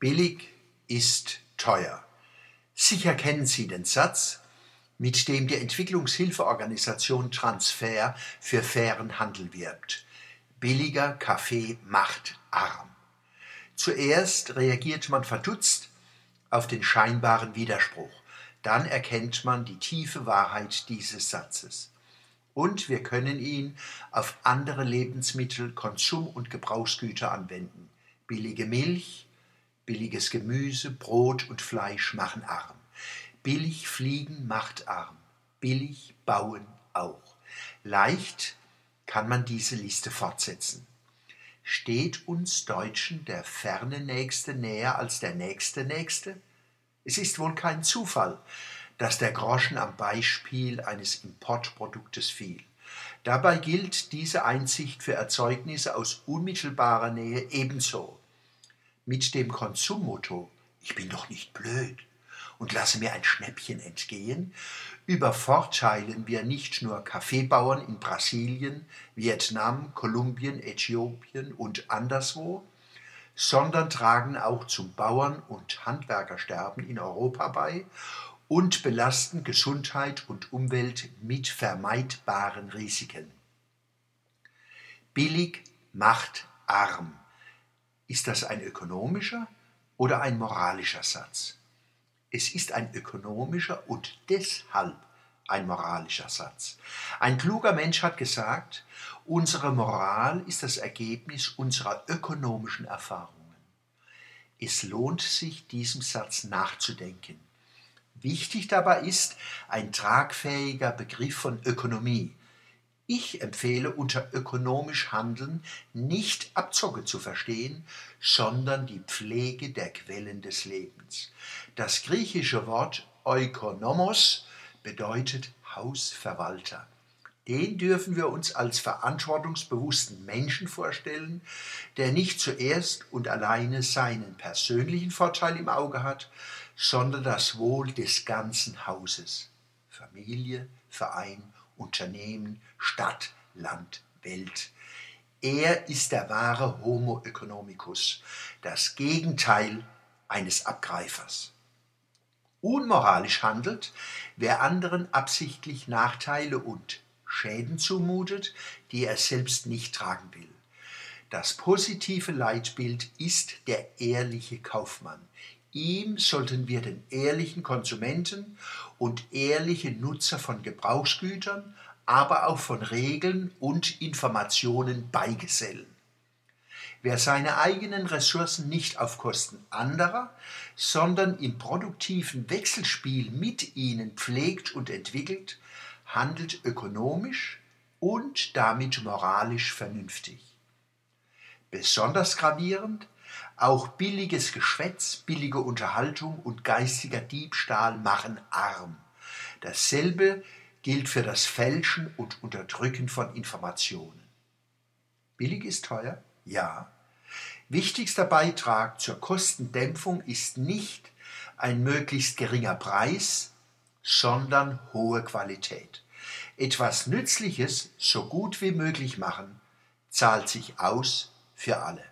Billig ist teuer. Sicher kennen Sie den Satz, mit dem die Entwicklungshilfeorganisation Transfer für fairen Handel wirbt. Billiger Kaffee macht arm. Zuerst reagiert man verdutzt auf den scheinbaren Widerspruch, dann erkennt man die tiefe Wahrheit dieses Satzes. Und wir können ihn auf andere Lebensmittel, Konsum- und Gebrauchsgüter anwenden. Billige Milch, Billiges Gemüse, Brot und Fleisch machen arm. Billig fliegen macht arm. Billig bauen auch. Leicht kann man diese Liste fortsetzen. Steht uns Deutschen der ferne Nächste näher als der nächste Nächste? Es ist wohl kein Zufall, dass der Groschen am Beispiel eines Importproduktes fiel. Dabei gilt diese Einsicht für Erzeugnisse aus unmittelbarer Nähe ebenso mit dem Konsummotto Ich bin doch nicht blöd und lasse mir ein Schnäppchen entgehen, übervorteilen wir nicht nur Kaffeebauern in Brasilien, Vietnam, Kolumbien, Äthiopien und anderswo, sondern tragen auch zum Bauern- und Handwerkersterben in Europa bei und belasten Gesundheit und Umwelt mit vermeidbaren Risiken. Billig macht arm. Ist das ein ökonomischer oder ein moralischer Satz? Es ist ein ökonomischer und deshalb ein moralischer Satz. Ein kluger Mensch hat gesagt, unsere Moral ist das Ergebnis unserer ökonomischen Erfahrungen. Es lohnt sich, diesem Satz nachzudenken. Wichtig dabei ist ein tragfähiger Begriff von Ökonomie, ich empfehle unter ökonomisch Handeln nicht Abzocke zu verstehen, sondern die Pflege der Quellen des Lebens. Das griechische Wort Ökonomos bedeutet Hausverwalter. Den dürfen wir uns als verantwortungsbewussten Menschen vorstellen, der nicht zuerst und alleine seinen persönlichen Vorteil im Auge hat, sondern das Wohl des ganzen Hauses. Familie, Verein Unternehmen, Stadt, Land, Welt. Er ist der wahre Homo economicus, das Gegenteil eines Abgreifers. Unmoralisch handelt, wer anderen absichtlich Nachteile und Schäden zumutet, die er selbst nicht tragen will. Das positive Leitbild ist der ehrliche Kaufmann. Ihm sollten wir den ehrlichen Konsumenten und ehrliche Nutzer von Gebrauchsgütern, aber auch von Regeln und Informationen beigesellen. Wer seine eigenen Ressourcen nicht auf Kosten anderer, sondern im produktiven Wechselspiel mit ihnen pflegt und entwickelt, handelt ökonomisch und damit moralisch vernünftig. Besonders gravierend auch billiges Geschwätz, billige Unterhaltung und geistiger Diebstahl machen arm. Dasselbe gilt für das Fälschen und Unterdrücken von Informationen. Billig ist teuer? Ja. Wichtigster Beitrag zur Kostendämpfung ist nicht ein möglichst geringer Preis, sondern hohe Qualität. Etwas Nützliches so gut wie möglich machen, zahlt sich aus für alle.